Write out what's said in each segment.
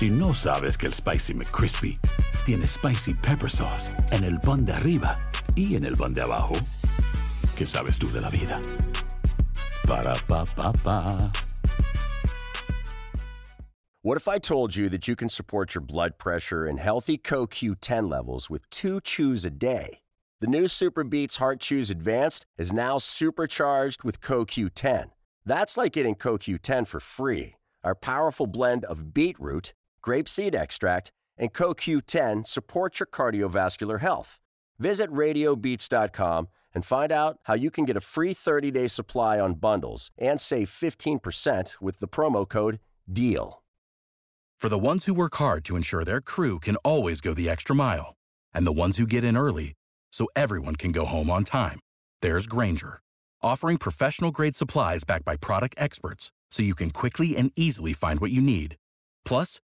Si no sabes que el Spicy McCrispy tiene Spicy Pepper Sauce en el pan de arriba y en el pan de abajo, ¿qué sabes tú de la vida? Para, pa, pa, pa. What if I told you that you can support your blood pressure and healthy CoQ10 levels with two chews a day? The new Super Beats Heart Chews Advanced is now supercharged with CoQ10. That's like getting CoQ10 for free. Our powerful blend of beetroot, grapeseed extract, and CoQ10 support your cardiovascular health. Visit radiobeats.com and find out how you can get a free 30 day supply on bundles and save 15% with the promo code DEAL. For the ones who work hard to ensure their crew can always go the extra mile, and the ones who get in early so everyone can go home on time, there's Granger, offering professional grade supplies backed by product experts so you can quickly and easily find what you need. Plus,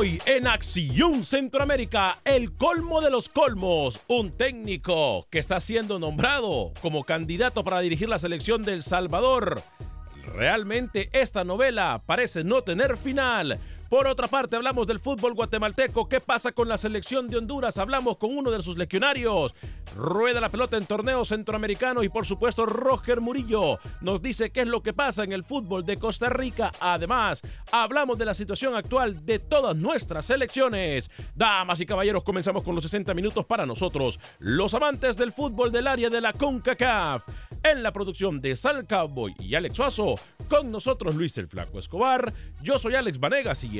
Hoy en Acción Centroamérica, el colmo de los colmos, un técnico que está siendo nombrado como candidato para dirigir la selección del Salvador. Realmente esta novela parece no tener final. Por otra parte, hablamos del fútbol guatemalteco. ¿Qué pasa con la selección de Honduras? Hablamos con uno de sus legionarios. Rueda la pelota en torneo centroamericano y por supuesto Roger Murillo nos dice qué es lo que pasa en el fútbol de Costa Rica. Además, hablamos de la situación actual de todas nuestras selecciones. Damas y caballeros, comenzamos con los 60 minutos para nosotros, los amantes del fútbol del área de la CONCACAF. En la producción de Sal Cowboy y Alex Suazo, con nosotros Luis el Flaco Escobar. Yo soy Alex Vanegas y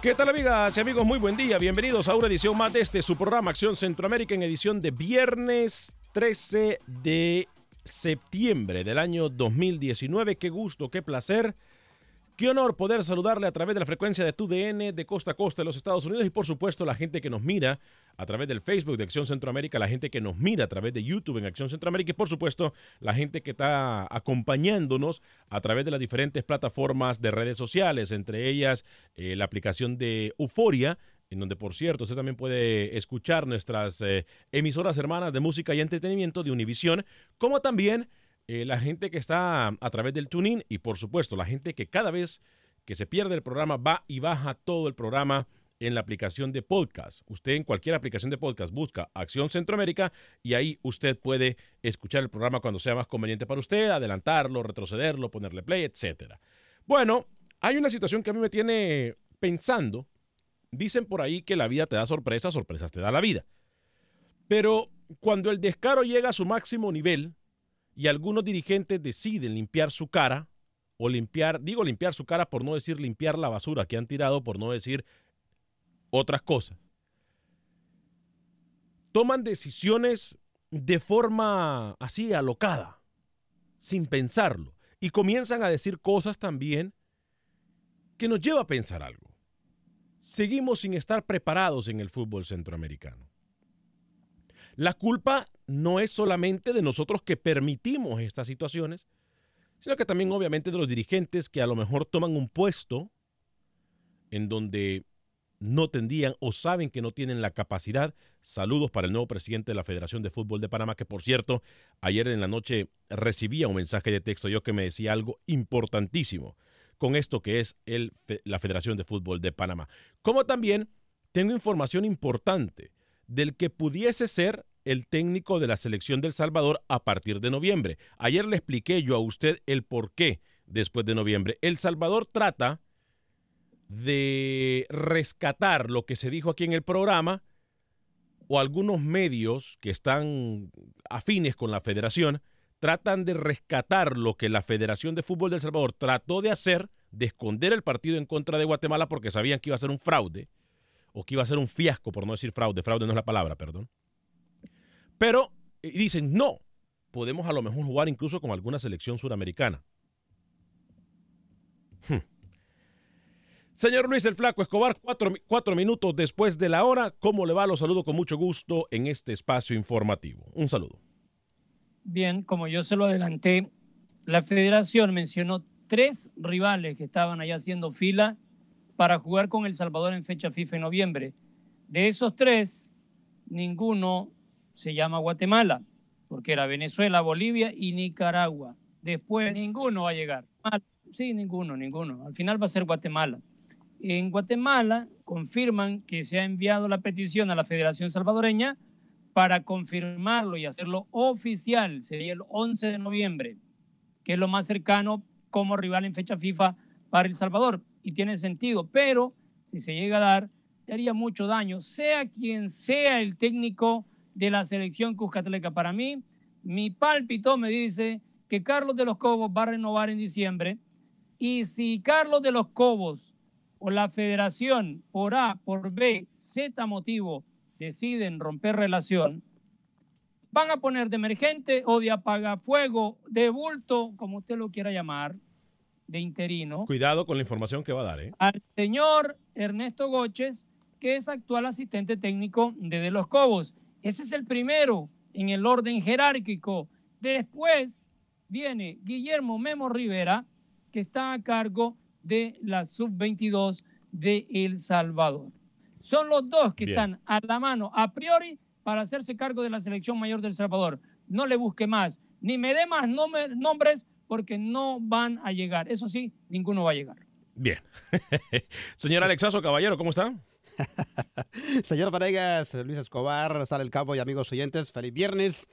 ¿Qué tal amigas y amigos? Muy buen día. Bienvenidos a una edición más de este su programa Acción Centroamérica en edición de viernes 13 de septiembre del año 2019. Qué gusto, qué placer. Qué honor poder saludarle a través de la frecuencia de TUDN de costa a costa de los Estados Unidos y por supuesto la gente que nos mira a través del Facebook de Acción Centroamérica, la gente que nos mira a través de YouTube en Acción Centroamérica y por supuesto la gente que está acompañándonos a través de las diferentes plataformas de redes sociales, entre ellas eh, la aplicación de Euforia, en donde por cierto usted también puede escuchar nuestras eh, emisoras hermanas de música y entretenimiento de Univisión, como también eh, la gente que está a través del tuning y por supuesto la gente que cada vez que se pierde el programa va y baja todo el programa en la aplicación de podcast. Usted en cualquier aplicación de podcast busca Acción Centroamérica y ahí usted puede escuchar el programa cuando sea más conveniente para usted, adelantarlo, retrocederlo, ponerle play, etc. Bueno, hay una situación que a mí me tiene pensando. Dicen por ahí que la vida te da sorpresas, sorpresas te da la vida. Pero cuando el descaro llega a su máximo nivel, y algunos dirigentes deciden limpiar su cara o limpiar, digo limpiar su cara por no decir limpiar la basura que han tirado, por no decir otras cosas. Toman decisiones de forma así alocada, sin pensarlo, y comienzan a decir cosas también que nos lleva a pensar algo. Seguimos sin estar preparados en el fútbol centroamericano. La culpa no es solamente de nosotros que permitimos estas situaciones, sino que también obviamente de los dirigentes que a lo mejor toman un puesto en donde no tendrían o saben que no tienen la capacidad. Saludos para el nuevo presidente de la Federación de Fútbol de Panamá, que por cierto, ayer en la noche recibía un mensaje de texto yo que me decía algo importantísimo. con esto que es el, la Federación de Fútbol de Panamá. Como también tengo información importante del que pudiese ser el técnico de la selección del Salvador a partir de noviembre. Ayer le expliqué yo a usted el por qué después de noviembre. El Salvador trata de rescatar lo que se dijo aquí en el programa o algunos medios que están afines con la federación tratan de rescatar lo que la Federación de Fútbol del Salvador trató de hacer, de esconder el partido en contra de Guatemala porque sabían que iba a ser un fraude o que iba a ser un fiasco, por no decir fraude, fraude no es la palabra, perdón. Pero dicen, no, podemos a lo mejor jugar incluso con alguna selección suramericana. Hmm. Señor Luis el Flaco Escobar, cuatro, minutos después de la hora, ¿cómo le va? Lo saludo con mucho gusto en este espacio informativo. Un saludo. Bien, como yo se lo adelanté, la federación mencionó tres rivales que estaban allá haciendo fila para jugar con El Salvador en fecha FIFA en noviembre. De esos tres, ninguno se llama Guatemala, porque era Venezuela, Bolivia y Nicaragua. Después... Ninguno va a llegar. Sí, ninguno, ninguno. Al final va a ser Guatemala. En Guatemala confirman que se ha enviado la petición a la Federación Salvadoreña para confirmarlo y hacerlo oficial. Sería el 11 de noviembre, que es lo más cercano como rival en fecha FIFA para El Salvador. Y tiene sentido, pero si se llega a dar, le haría mucho daño, sea quien sea el técnico de la selección Cuscatleca. Para mí, mi pálpito me dice que Carlos de los Cobos va a renovar en diciembre. Y si Carlos de los Cobos o la federación por A, por B, Z motivo deciden romper relación, van a poner de emergente o de apagafuego, de bulto, como usted lo quiera llamar, de interino. Cuidado con la información que va a dar, ¿eh? Al señor Ernesto Goches, que es actual asistente técnico de De los Cobos. Ese es el primero en el orden jerárquico. Después viene Guillermo Memo Rivera, que está a cargo de la sub-22 de El Salvador. Son los dos que están a la mano a priori para hacerse cargo de la selección mayor del Salvador. No le busque más, ni me dé más nombres porque no van a llegar. Eso sí, ninguno va a llegar. Bien. Señor Alexazo, caballero, ¿cómo está? Señor Varegas, Luis Escobar, Sale el Cabo y amigos oyentes, feliz viernes.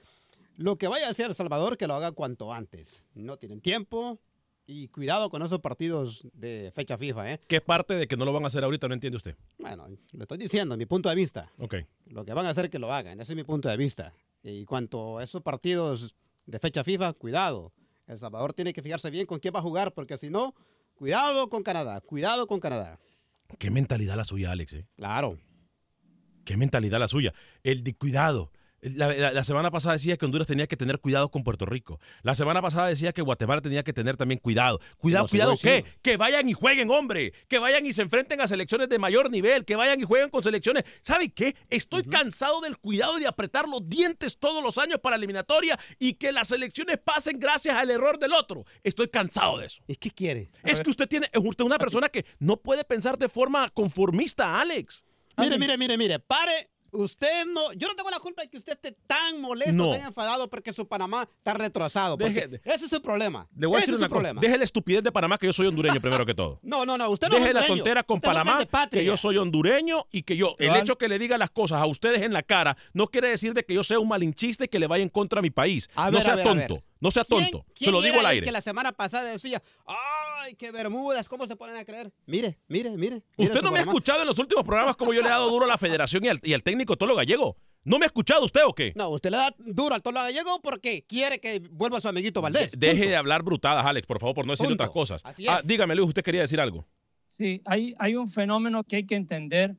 Lo que vaya a hacer El Salvador, que lo haga cuanto antes. No tienen tiempo y cuidado con esos partidos de fecha FIFA. ¿eh? ¿Qué parte de que no lo van a hacer ahorita no entiende usted? Bueno, lo estoy diciendo, mi punto de vista. Ok. Lo que van a hacer, que lo hagan. Ese es mi punto de vista. Y cuanto a esos partidos de fecha FIFA, cuidado. El Salvador tiene que fijarse bien con quién va a jugar, porque si no, cuidado con Canadá, cuidado con Canadá. Qué mentalidad la suya, Alex. ¿eh? Claro. Qué mentalidad la suya. El de La, semana pasada decía que Honduras tenía que tener cuidado con Puerto Rico. La semana pasada decía que Guatemala tenía que tener también cuidado. Cuidado, cuidado, ¿qué? Que vayan y jueguen, hombre. Que vayan y se enfrenten a selecciones de mayor nivel. Que vayan y jueguen con selecciones. ¿Sabe qué? Estoy cansado del cuidado de apretar los dientes todos los años para eliminatoria y que las selecciones pasen gracias al error del otro. Estoy cansado de eso. ¿Y qué quiere? Es que usted tiene, es usted una persona que no puede pensar de forma conformista, Alex. Mire, mire, mire, mire, pare Usted no, yo no tengo la culpa de que usted esté tan molesto, tan enfadado porque su Panamá está retrasado. ese es su problema. Le voy a decir una problema. Deje la estupidez de Panamá que yo soy hondureño primero que todo. No, no, no, usted no Deje la tontera con Panamá que yo soy hondureño y que yo, el hecho que le diga las cosas a ustedes en la cara no quiere decir de que yo sea un malinchista y que le vaya en contra a mi país. no sea tonto. No sea tonto. Se lo digo al aire. que la semana pasada decía, ay, qué Bermudas, ¿cómo se ponen a creer? Mire, mire, mire. usted no me ha escuchado en los últimos programas como yo le he dado duro a la federación y al, y al técnico Tolo Gallego. ¿No me ha escuchado usted o qué? No, usted le da duro al Tolo Gallego porque quiere que vuelva su amiguito Valdés. deje de hablar brutadas, Alex, por favor, por no decir otras cosas. Ah, dígame, Luis, usted quería decir algo. Sí, hay, hay un fenómeno que hay que entender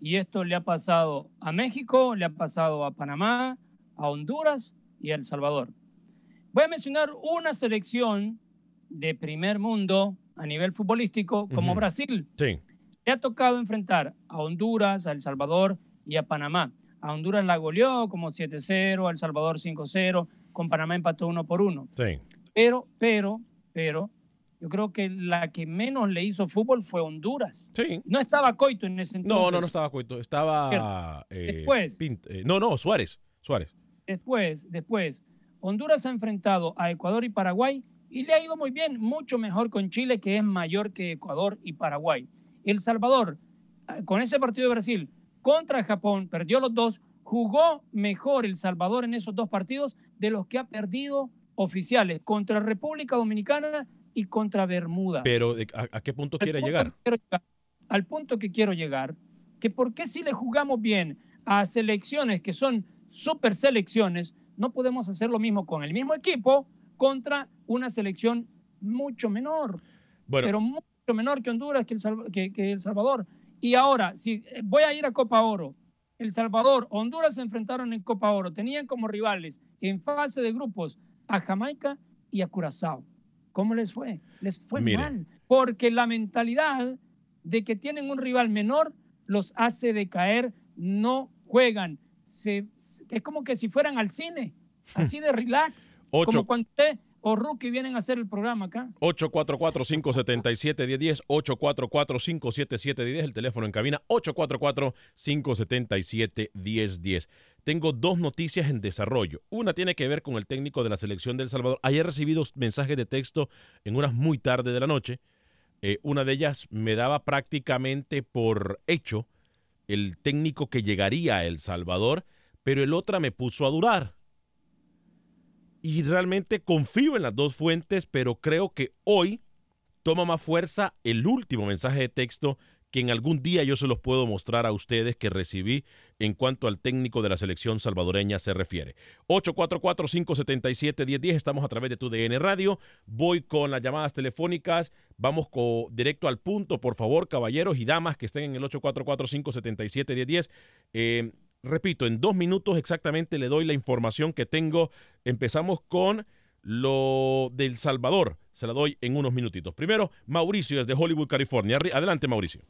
y esto le ha pasado a México, le ha pasado a Panamá, a Honduras y a El Salvador. Voy a mencionar una selección de primer mundo a nivel futbolístico como Brasil. Sí. Le ha tocado enfrentar a Honduras, a El Salvador y a Panamá. A Honduras la goleó como 7-0, a El Salvador 5-0, con Panamá empató uno por uno. Sí. Pero, pero, pero, yo creo que la que menos le hizo fútbol fue Honduras. Sí. No estaba Coito en ese entonces. No, no, no estaba Coito. Estaba. Eh, después. Eh, no, no, Suárez. Suárez. Después, después. Honduras ha enfrentado a Ecuador y Paraguay y le ha ido muy bien, mucho mejor con Chile, que es mayor que Ecuador y Paraguay. El Salvador, ah, con ese partido de Brasil contra Japón, perdió los dos, jugó mejor El Salvador en esos dos partidos de los que ha perdido oficiales contra República Dominicana y contra Bermuda. Pero ¿a, qué punto quiere llegar? llegar? Al punto que quiero llegar, que por qué si le jugamos bien a selecciones que son super selecciones, no podemos hacer lo mismo con el mismo equipo contra una selección mucho menor, pero mucho menor que Honduras, que el, que, el Salvador. Y ahora, si eh, voy a ir a Copa Oro, El Salvador, Honduras se enfrentaron en Copa Oro, tenían como rivales en fase de grupos a Jamaica y a Curazao. ¿Cómo les fue? Les fue mal, porque la mentalidad de que tienen un rival menor los hace decaer, no juegan. Se, es como que si fueran al cine así de relax. Como cuando usted o Rookie vienen a hacer el programa acá. 844-577-1010, 844-577-1010, el teléfono en cabina, 844-577-1010. Tengo dos noticias en desarrollo. Una tiene que ver con el técnico de la selección del Salvador. Ayer he recibido mensajes de texto en unas muy tarde de la noche. Eh, una de ellas me daba prácticamente por hecho el técnico que llegaría a El Salvador, pero el otra me puso a durar y realmente confío en las dos fuentes, pero creo que hoy toma más fuerza el último mensaje de texto que en algún día yo se los puedo mostrar a ustedes que recibí en cuanto al técnico de la selección salvadoreña se refiere. 844-577-1010, estamos a través de tu DN Radio. Voy con las llamadas telefónicas. Vamos directo al punto, por favor, caballeros y damas que estén en el 844-577-1010. Eh, repito, en dos minutos exactamente le doy la información que tengo. Empezamos con lo del Salvador. Se la doy en unos minutitos. Primero, Mauricio desde Hollywood, California. Adelante, Mauricio.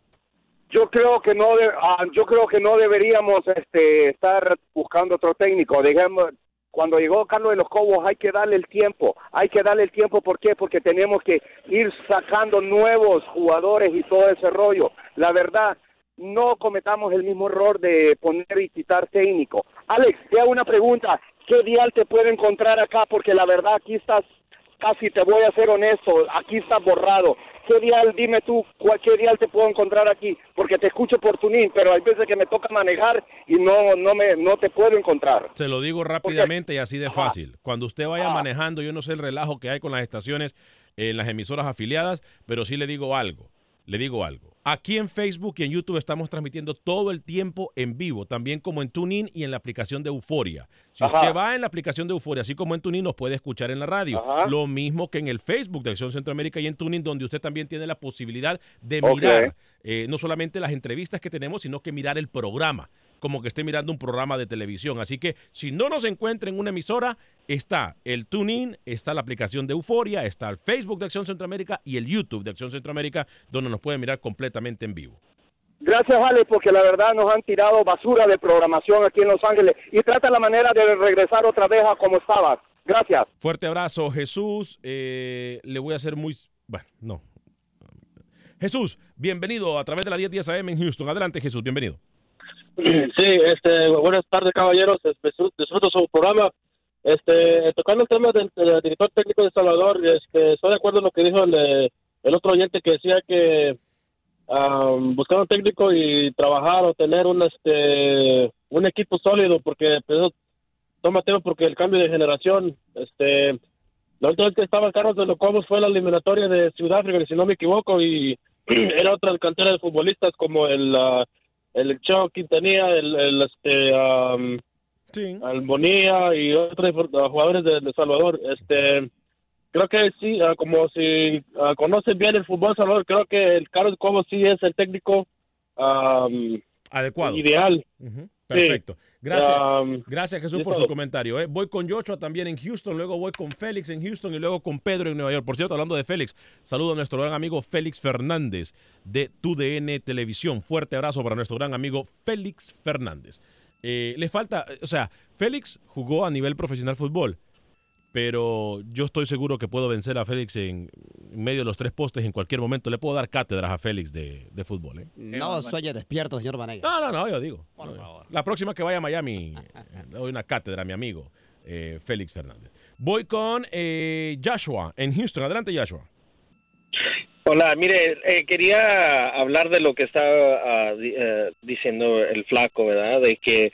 Yo creo que no, ah, yo creo que no deberíamos este, estar buscando otro técnico. Digamos, cuando llegó Carlos de los Cobos hay que darle el tiempo, hay que darle el tiempo, ¿por qué? Porque tenemos que ir sacando nuevos jugadores y todo ese rollo. La verdad, no cometamos el mismo error de poner y quitar técnico. Alex, te hago una pregunta. ¿Qué dial te puedo encontrar acá? Porque la verdad aquí estás, casi te voy a ser honesto, aquí estás borrado. ¿Qué dial, dime tú, cualquier dial te puedo encontrar aquí? Porque te escucho por tu NIN, pero hay veces que me toca manejar y no, no, me, no te puedo encontrar. Se lo digo rápidamente y así de fácil. Cuando usted vaya manejando, yo no sé el relajo que hay con las estaciones en las emisoras afiliadas, pero sí le digo algo, le digo algo Aquí en Facebook y en YouTube estamos transmitiendo todo el tiempo en vivo, también como en TuneIn y en la aplicación de Euforia. Si usted va en la aplicación de Euforia, así como en TuneIn, nos puede escuchar en la radio. Lo mismo que en el Facebook de Acción Centroamérica y en TuneIn, donde usted también tiene la posibilidad de mirar eh, no solamente las entrevistas que tenemos, sino que mirar el programa como que esté mirando un programa de televisión. Así que si no nos encuentra en una emisora, está el TuneIn, está la aplicación de Euforia, está el Facebook de Acción Centroamérica y el YouTube de Acción Centroamérica, donde nos pueden mirar completamente en vivo. Gracias, Ale, porque la verdad nos han tirado basura de programación aquí en Los Ángeles y trata la manera de regresar otra vez a como estaba. Gracias. Fuerte abrazo, Jesús. Eh, le voy a hacer muy... Bueno, no. Jesús, bienvenido a través de la 10 10 AM en Houston. Adelante, Jesús, bienvenido. Sí, este, buenas tardes, caballeros. Disfruto su programa. Este, tocando el tema del, director técnico de Salvador, este, estoy de acuerdo en lo que dijo el, el otro oyente que decía que buscar un técnico y trabajar o tener un, este, un equipo sólido, porque pues, toma porque el cambio de generación, este, la última vez que estaba Carlos de Locomos fue la eliminatoria de Sudáfrica, si no me equivoco, y era otra cantera de futbolistas como el el Chao Quintanilla, el, el este, um, Albonía y otros jugadores de, de, Salvador. Este, creo que sí, ah, como si uh, conocen bien el fútbol Salvador, creo que el Carlos Cobo sí es el técnico um, adecuado, ideal. Perfecto. Gracias, gracias Jesús por su comentario. ¿eh? Voy con Joshua también en Houston, luego voy con Félix en Houston y luego con Pedro en Nueva York. Por cierto, hablando de Félix, saludo a nuestro gran amigo Félix Fernández de TUDN Televisión. Fuerte abrazo para nuestro gran amigo Félix Fernández. Eh, le falta, o sea, Félix jugó a nivel profesional fútbol pero yo estoy seguro que puedo vencer a Félix en, medio de los tres postes en cualquier momento. Le puedo dar cátedras a Félix de, fútbol. ¿eh? No sueñe despierto, señor Vanegas. No, no, no, yo digo. Por favor. La próxima que vaya a Miami, le doy una cátedra a mi amigo eh, Félix Fernández. Voy con eh, Joshua en Houston. Adelante, Joshua. Hola, mire, eh, quería hablar de lo que está ah, di- eh, diciendo el flaco, ¿verdad? De que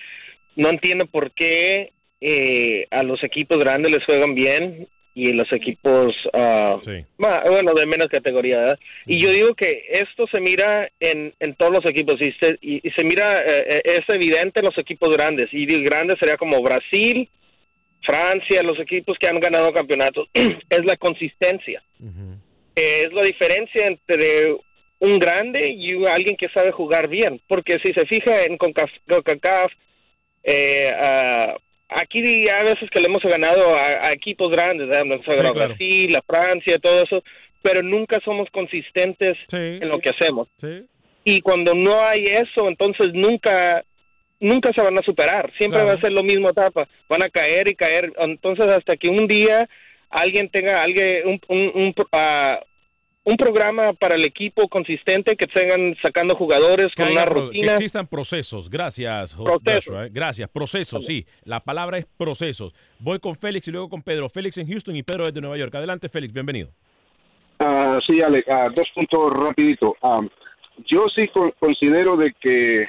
no entiendo por qué eh, a los equipos grandes les juegan bien y los equipos, ah, bueno, de menos categoría, ¿verdad? Y yo digo que esto se mira en, en todos los equipos y se, y, y se mira, eh, eh, es evidente en los equipos grandes. Y de grandes sería como Brasil, Francia, los equipos que han ganado campeonatos. es la consistencia es la diferencia entre un grande y un- alguien que sabe jugar bien. Porque si se fija en CONCACAF, eh, ah, aquí a veces que le hemos ganado a, a equipos grandes, ha ganado claro. Brasil, la Francia, todo eso, pero nunca somos consistentes en lo que hacemos. Y cuando no hay eso, entonces nunca nunca se van a superar, siempre Claro. va a ser lo mismo etapa, van a caer y caer, entonces hasta que un día alguien tenga alguien un, un, un, ah, un programa para el equipo consistente que tengan sacando jugadores Que, con una pro- que rutina. existan procesos. Gracias, Procesos. Joshua. eh. Gracias, procesos, sí. La palabra es procesos. Voy con Félix y luego con Pedro. Félix en Houston y Pedro desde Nueva York. Adelante, Félix, bienvenido. Ah, sí, Ale, ah, dos puntos rapidito. Ah, yo sí con- considero de que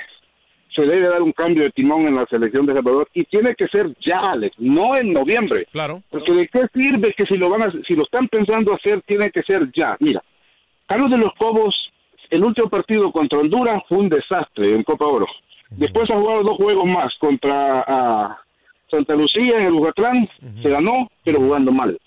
se debe dar un cambio de timón en la selección de Salvador y tiene que ser ya, Alex, no en noviembre. Claro. Porque de qué sirve que si lo van a, si lo están pensando hacer tiene que ser ya. Mira, Carlos de los Cobos, el último partido contra Honduras fue un desastre en Copa Oro. Después ha jugado dos juegos más contra ah, Santa Lucía en el Ujatlán, se ganó, pero jugando mal.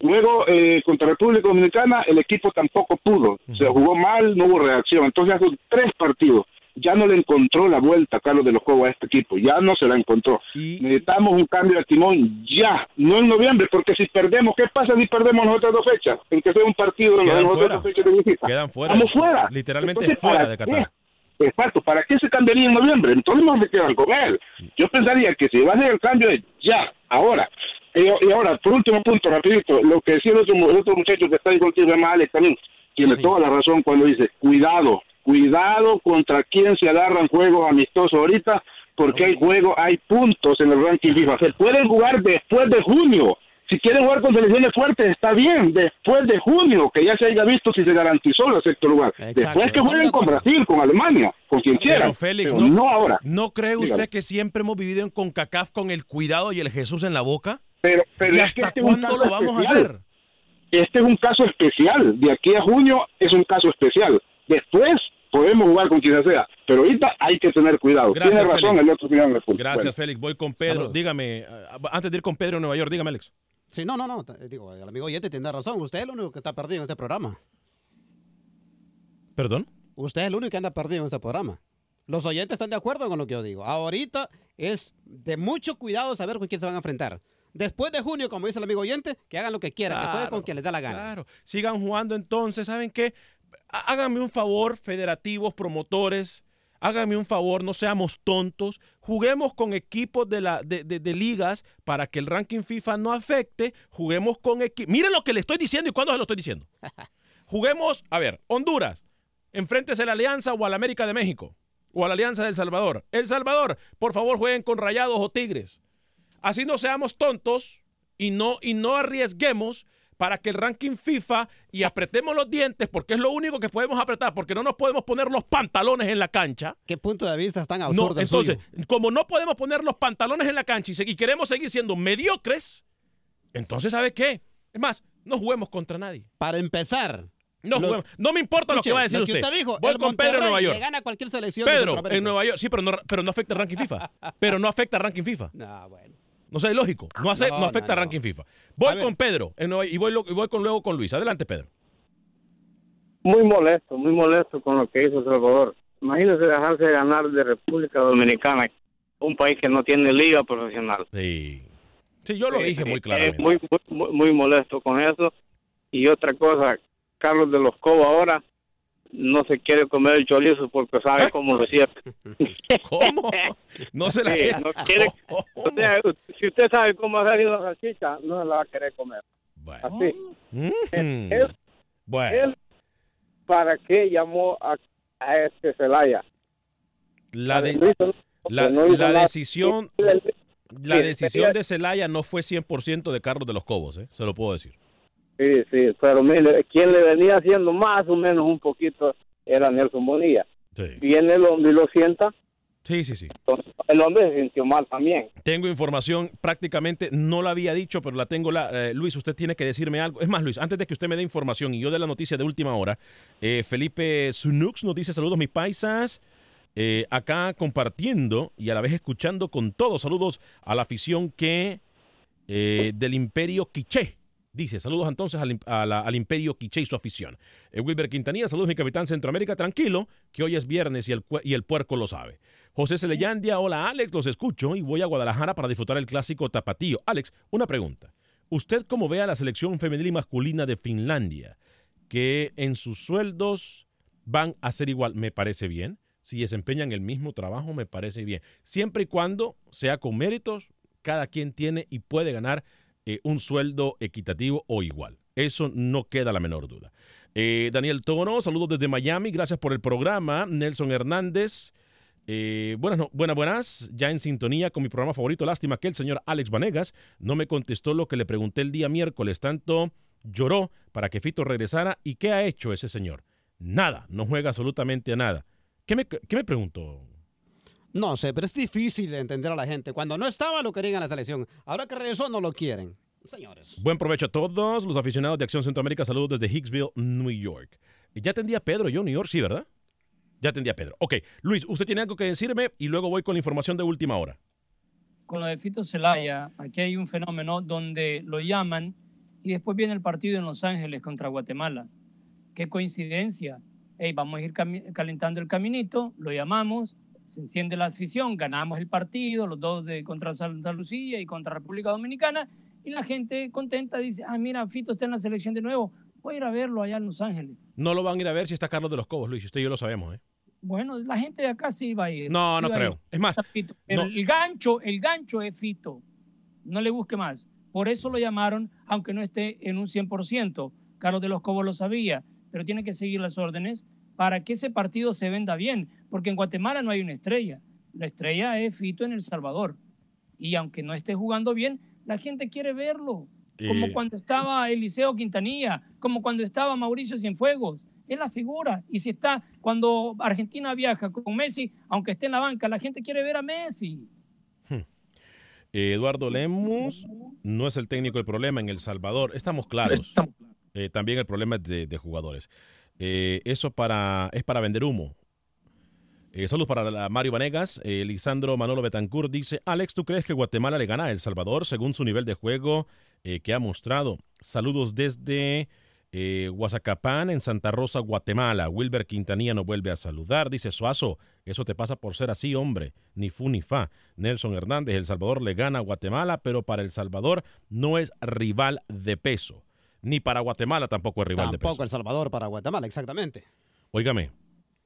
Luego, eh, contra República Dominicana, el equipo tampoco pudo. Se jugó mal, no hubo reacción. Entonces, hace tres partidos. Ya no le encontró la vuelta Carlos de los Cobos a este equipo. Ya no se la encontró. Necesitamos un cambio de timón ya, no en noviembre, porque si perdemos, ¿qué pasa si perdemos las otras dos fechas? En que sea un partido en las Quedan otras fuera. dos fechas de visita. Quedan fuera. Estamos fuera. Literalmente Entonces, fuera ¿para de qué? Qatar. Exacto, ¿para qué se cambiaría en noviembre? Entonces no se quedan con él. Yo pensaría que si va a hacer el cambio es ya, ahora. Y, y ahora, por último punto, rapidito, lo que decía el otro, el otro muchacho que está ahí contigo, se llama Alex también, tiene toda la razón cuando dice, cuidado, cuidado contra quién se agarran juegos amistosos ahorita, porque hay juegos, hay puntos en el ranking FIFA. Se pueden jugar después de junio. Si quieren jugar con selecciones fuertes, está bien, después de junio, que ya se haya visto si se garantizó el sexto lugar. Después que jueguen con Brasil, con Alemania, con quien quiera. Pero Félix, pero no, no ahora. ¿no cree usted Dígame. que siempre hemos vivido en CONCACAF con el cuidado y el Jesús en la boca? Pero, pero ¿Y es que hasta este cuándo lo vamos a hacer? Este es un caso especial. De aquí a junio es un caso especial. Después podemos jugar con quien sea. Pero ahorita hay que tener cuidado. Gracias, Tiene razón Félix. el otro señor. Gracias, Bueno. Félix. Voy con Pedro. Saludos. Dígame, antes de ir con Pedro en Nueva York, dígame, Alex. Sí, no, no, no. Digo, el amigo oyente tiene razón. Usted es el único que está perdido en este programa. ¿Perdón? Usted es el único que anda perdido en este programa. Los oyentes están de acuerdo con lo que yo digo. Ahorita es de mucho cuidado saber con quién se van a enfrentar. Después de junio, como dice el amigo oyente, que hagan lo que quieran, que jueguen con quien les da la gana. Claro. Sigan jugando entonces, ¿saben qué? Há- Háganme un favor, federativos, promotores. Háganme un favor, no seamos tontos. Juguemos con equipos de, la, de, de- de ligas para que el ranking FIFA no afecte. Juguemos con equipos. Miren lo que le estoy diciendo y cuándo se lo estoy diciendo. Juguemos, a ver, Honduras, enfréntese a la Alianza o a la América de México o a la Alianza del Salvador. El Salvador, por favor, jueguen con Rayados o Tigres. Así no seamos tontos y no, y no arriesguemos para que el ranking FIFA y apretemos los dientes, porque es lo único que podemos apretar, porque no nos podemos poner los pantalones en la cancha. ¿Qué punto de vista están No, absurdo el entonces, suyo? como no podemos poner los pantalones en la cancha y, queremos seguir siendo mediocres, entonces, ¿sabe qué? Es más, no juguemos contra nadie. Para empezar. No, lo- no me importa lo que va a decir lo que usted. usted dijo, Voy el con Pedro en Nueva York. le gana a cualquier selección de Pedro, en Nueva York. Sí, pero no, pero no afecta el ranking FIFA. Pero no afecta el ranking FIFA. No, bueno. No sé, lógico. No, hace- No, no afecta no, ranking FIFA. Voy A ver. con Pedro en Nueva- y voy, lo- y voy con, luego con Luis. Adelante, Pedro. Muy molesto, muy molesto con lo que hizo El Salvador. Imagínese dejarse ganar de República Dominicana, un país que no tiene liga profesional. Sí. Sí, yo lo Eh, dije muy eh, claramente. muy, muy, muy molesto con eso. Y otra cosa, Carlos de los Cobos ahora no se quiere comer el chorizo porque sabe cómo lo hacía. ¿Cómo? No se la Sí, quiere- no quiere- o sea, si usted sabe cómo hacer una salchicha, no se la va a querer comer. Así. Mm. Él, Bueno, él, ¿para qué llamó a, a este Celaya? la, de- no la, no la decisión, La decisión de Celaya no fue 100% de Carlos de los Cobos, ¿eh? se lo puedo decir. Sí, sí, pero mire, quien le venía haciendo más o menos un poquito era Nelson Bonilla. Sí. Viene el hombre y lo sienta, Sí, sí, sí. entonces el hombre se sintió mal también. Tengo información prácticamente, no la había dicho, pero la tengo. La, eh, Luis, usted tiene que decirme algo. Es más, Luis, antes de que usted me dé información y yo de la noticia de última hora, eh, Felipe Sunux nos dice saludos mis paisas. eh, acá compartiendo y a la vez escuchando con todos. Saludos a la afición que eh, del Imperio Quiché. Dice, saludos entonces al, al Imperio Quiché y su afición. Eh, Wilber Quintanilla, saludos mi capitán Centroamérica, tranquilo, que hoy es viernes y el, y el puerco lo sabe. José Celeyandia, hola Alex, los escucho y voy a Guadalajara para disfrutar el clásico tapatío. Alex, una pregunta. ¿Usted cómo ve a la selección femenil y masculina de Finlandia? Que en sus sueldos van a ser igual, me parece bien. Si desempeñan el mismo trabajo, me parece bien. Siempre y cuando sea con méritos, cada quien tiene y puede ganar eh, un sueldo equitativo o igual. Eso no queda la menor duda. Eh, Daniel Tono, saludos desde Miami, gracias por el programa. Nelson Hernández, eh, buenas, no- buenas, buenas, ya en sintonía con mi programa favorito. Lástima que el señor Alex Vanegas no me contestó lo que le pregunté el día miércoles. Tanto lloró para que Fito regresara. ¿Y qué ha hecho ese señor? Nada, no juega absolutamente a nada. ¿Qué me, qué me preguntó? No sé, pero es difícil de entender a la gente. Cuando no estaba lo querían en la selección. Ahora que regresó no lo quieren. Señores. Buen provecho a todos los aficionados de Acción Centroamérica. Saludos desde Hicksville, New York. Ya atendía a Pedro yo, New York, sí, ¿verdad? Ya atendía a Pedro. Ok, Luis, usted tiene algo que decirme y luego voy con la información de última hora. con lo de Fito Celaya, aquí hay un fenómeno donde lo llaman y después viene el partido en Los Ángeles contra Guatemala. Qué coincidencia. Hey, vamos a ir calentando el caminito, lo llamamos, se enciende la afición, ganamos el partido, los dos de contra Santa Lucía y contra República Dominicana, y la gente contenta dice, ah, mira, Fito está en la selección de nuevo, voy a ir a verlo allá en Los Ángeles. No lo van a ir a ver si está Carlos de los Cobos, Luis. Usted y yo lo sabemos, ¿eh? Bueno, la gente de acá sí va a ir. No, sí no creo. ir. Es más, no. el gancho, el gancho es Fito. No le busque más. Por eso lo llamaron, aunque no esté en un 100%. Carlos de los Cobos lo sabía, pero tiene que seguir las órdenes para que ese partido se venda bien, porque en Guatemala no hay una estrella. La estrella es Fito en El Salvador. Y aunque no esté jugando bien, la gente quiere verlo. Como Eh. cuando estaba Eliseo Quintanilla, como cuando estaba Mauricio Cienfuegos. Es la figura. Y si está, cuando Argentina viaja con Messi, aunque esté en la banca, la gente quiere ver a Messi. Eh, Eduardo Lemus no es el técnico el problema en El Salvador. Estamos claros. Eh, también el problema es de, de jugadores. Eh, eso para, es para vender humo. Eh, saludos para Mario Vanegas. Eh, Lisandro Manolo Betancourt dice, Alex, ¿tú crees que Guatemala le gana a El Salvador según su nivel de juego que ha mostrado? Saludos desde Guazacapán, en Santa Rosa, Guatemala. Wilber Quintanilla nos vuelve a saludar. Dice Suazo, eso te pasa por ser así, hombre. Ni fu ni fa. Nelson Hernández, El Salvador le gana a Guatemala, pero para El Salvador no es rival de peso. Ni para Guatemala tampoco es rival de peso. Tampoco El Salvador para Guatemala, exactamente. Óigame,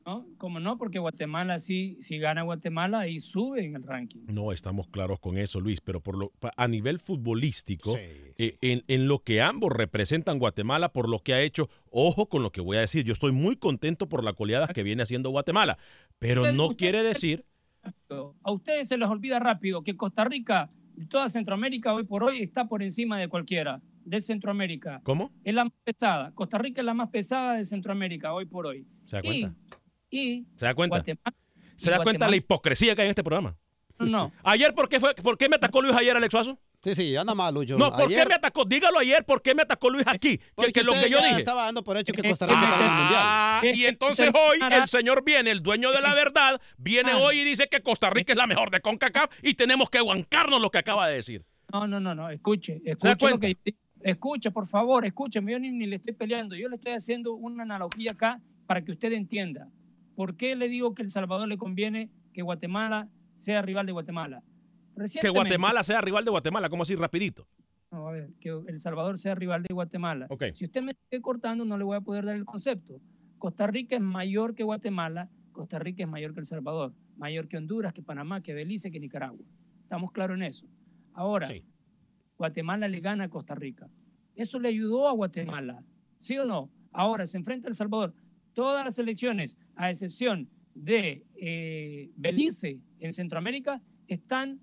¿no? Como no, porque Guatemala sí, si gana Guatemala y sube en el ranking. No, estamos claros con eso, Luis, pero por lo, a nivel futbolístico, Sí, eh, en, en lo que ambos representan Guatemala, por lo que ha hecho, ojo con lo que voy a decir, yo estoy muy contento por la goleada que viene haciendo Guatemala, pero Usted- no usted- quiere decir, A ustedes se les olvida rápido que Costa Rica, y toda Centroamérica hoy por hoy está por encima de cualquiera, de Centroamérica. ¿cómo? Es la más pesada. Costa Rica es la más pesada de Centroamérica hoy por hoy. ¿Se da Y, cuenta? y ¿Se da cuenta? Guatemala. ¿Se da cuenta la hipocresía que hay en este programa? No, no. Ayer, ¿por qué, fue, ¿por qué me atacó Luis ayer, Alex Suazo? Sí, sí, anda mal, Lucho. No, ¿por Ayer- qué me atacó? Dígalo ayer, ¿por qué me atacó Luis aquí? Que, porque que lo que yo ya dije. estaba dando por hecho que Costa Rica estaba en el mundial. Ah, y entonces hoy ah, el señor viene, el dueño de la verdad, viene ah. hoy y dice que Costa Rica es la mejor de CONCACAF y tenemos que aguancarnos lo que acaba de decir. No, no, no, no. Escuche, da escuche lo cuenta? que yo digo. Escuche, por favor, escúcheme. Yo ni, ni le estoy peleando. Yo le estoy haciendo una analogía acá para que usted entienda. ¿Por qué le digo que El Salvador le conviene que Guatemala sea rival de Guatemala? Que Guatemala sea rival de Guatemala, ¿cómo así rapidito? No, a ver, que El Salvador sea rival de Guatemala. Ok. Si usted me sigue cortando, no le voy a poder dar el concepto. Costa Rica es mayor que Guatemala, Costa Rica es mayor que El Salvador, mayor que Honduras, que Panamá, que Belice, que Nicaragua. Estamos claros en eso. Ahora, Sí. Guatemala le gana a Costa Rica. Eso le ayudó a Guatemala, ¿sí o no? Ahora se enfrenta a El Salvador. Todas las elecciones, a excepción de eh, Belice en Centroamérica, están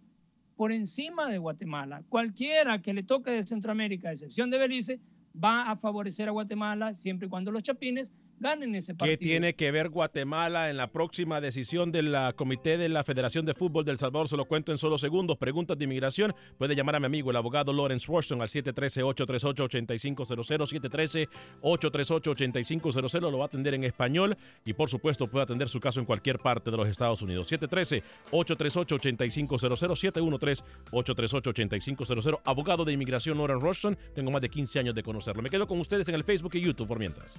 por encima de Guatemala. Cualquiera que le toque de Centroamérica, a excepción de Belice, va a favorecer a Guatemala siempre y cuando los chapines ganen ese partido. ¿Qué tiene que ver Guatemala en la próxima decisión del comité de la Federación de Fútbol del Salvador? Se lo cuento en solo segundos. Preguntas de inmigración. Puede llamar a mi amigo, el abogado Lawrence Washington, al 713-838-8500. 713-838-8500. Lo va a atender en español y, por supuesto, puede atender su caso en cualquier parte de los Estados Unidos. 713-838-8500. 713-838-8500. Abogado de inmigración Lawrence Washington. Tengo más de 15 años de conocerlo. Me quedo con ustedes en el Facebook y YouTube por mientras.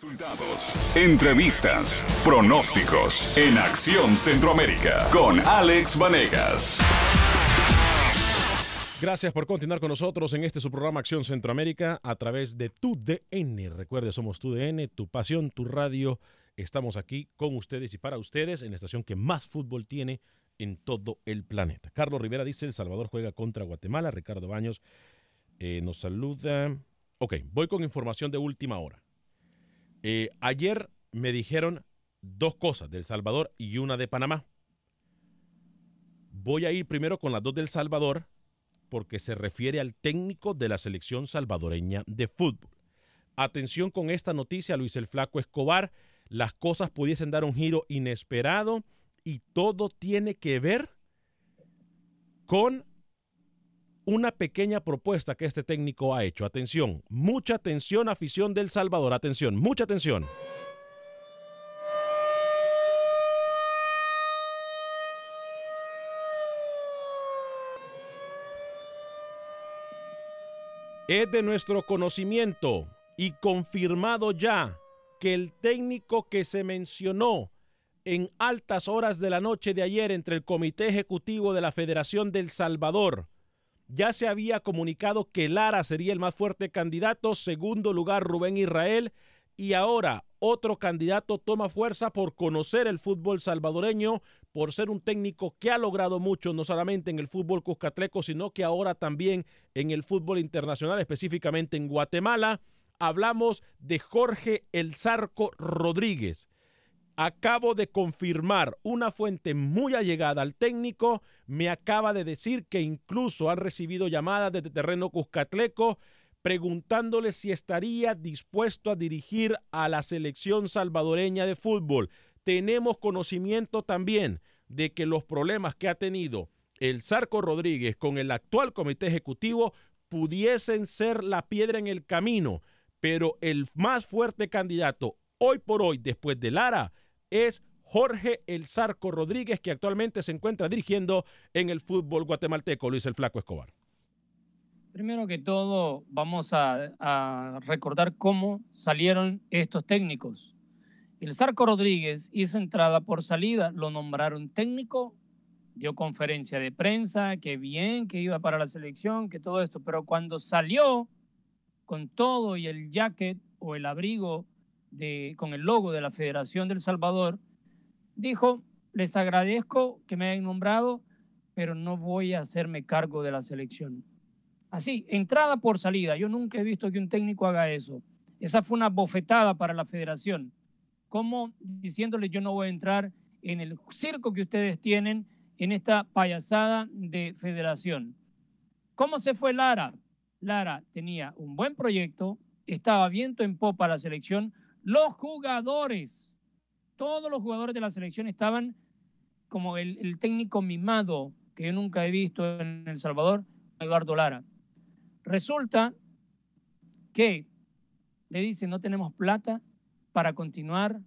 Resultados, entrevistas, pronósticos en Acción Centroamérica con Alex Vanegas. Gracias por continuar con nosotros en este su programa Acción Centroamérica a través de tu DN. Recuerde, somos tu DN, tu pasión, tu radio. Estamos aquí con ustedes y para ustedes en la estación que más fútbol tiene en todo el planeta. Carlos Rivera dice, El Salvador juega contra Guatemala. Ricardo Baños eh, nos saluda. Ok, voy con información de última hora. Eh, ayer me dijeron dos cosas del Salvador y una de Panamá. Voy a ir primero con las dos del Salvador porque se refiere al técnico de la selección salvadoreña de fútbol. Atención con esta noticia, Luis el Flaco Escobar. Las cosas pudiesen dar un giro inesperado y todo tiene que ver con una pequeña propuesta que este técnico ha hecho. Atención, mucha atención, afición del Salvador. Atención, mucha atención. Es de nuestro conocimiento y confirmado ya que el técnico que se mencionó en altas horas de la noche de ayer entre el Comité Ejecutivo de la Federación del Salvador, ya se había comunicado que Lara sería el más fuerte candidato, segundo lugar Rubén Israel, y ahora otro candidato toma fuerza por conocer el fútbol salvadoreño, por ser un técnico que ha logrado mucho, no solamente en el fútbol cuscatleco, sino que ahora también en el fútbol internacional, específicamente en Guatemala. Hablamos de Jorge El Zarco Rodríguez acabo de confirmar una fuente muy allegada al técnico, me acaba de decir que incluso han recibido llamadas desde terreno Cuscatleco preguntándole si estaría dispuesto a dirigir a la selección salvadoreña de fútbol. Tenemos conocimiento también de que los problemas que ha tenido el Zarco Rodríguez con el actual comité ejecutivo pudiesen ser la piedra en el camino, pero el más fuerte candidato hoy por hoy, después de Lara, es Jorge El Zarco Rodríguez, que actualmente se encuentra dirigiendo en el fútbol guatemalteco, Luis el Flaco Escobar. Primero que todo, vamos a, recordar cómo salieron estos técnicos. El Zarco Rodríguez hizo entrada por salida, lo nombraron técnico, dio conferencia de prensa, que bien, que iba para la selección, que todo esto, pero cuando salió con todo y el jacket o el abrigo con el logo de la Federación del Salvador, dijo, les agradezco que me hayan nombrado, pero no voy a hacerme cargo de la selección. Así, entrada por salida. Yo nunca he visto que un técnico haga eso. Esa fue una bofetada para la federación. Como diciéndole yo no voy a entrar en el circo que ustedes tienen en esta payasada de federación. ¿Cómo se fue Lara? Lara tenía un buen proyecto, estaba viento en popa la selección, los jugadores, todos los jugadores de la selección estaban como el, técnico mimado que yo nunca he visto en El Salvador, Eduardo Lara. Resulta que le dice, no tenemos plata para continuar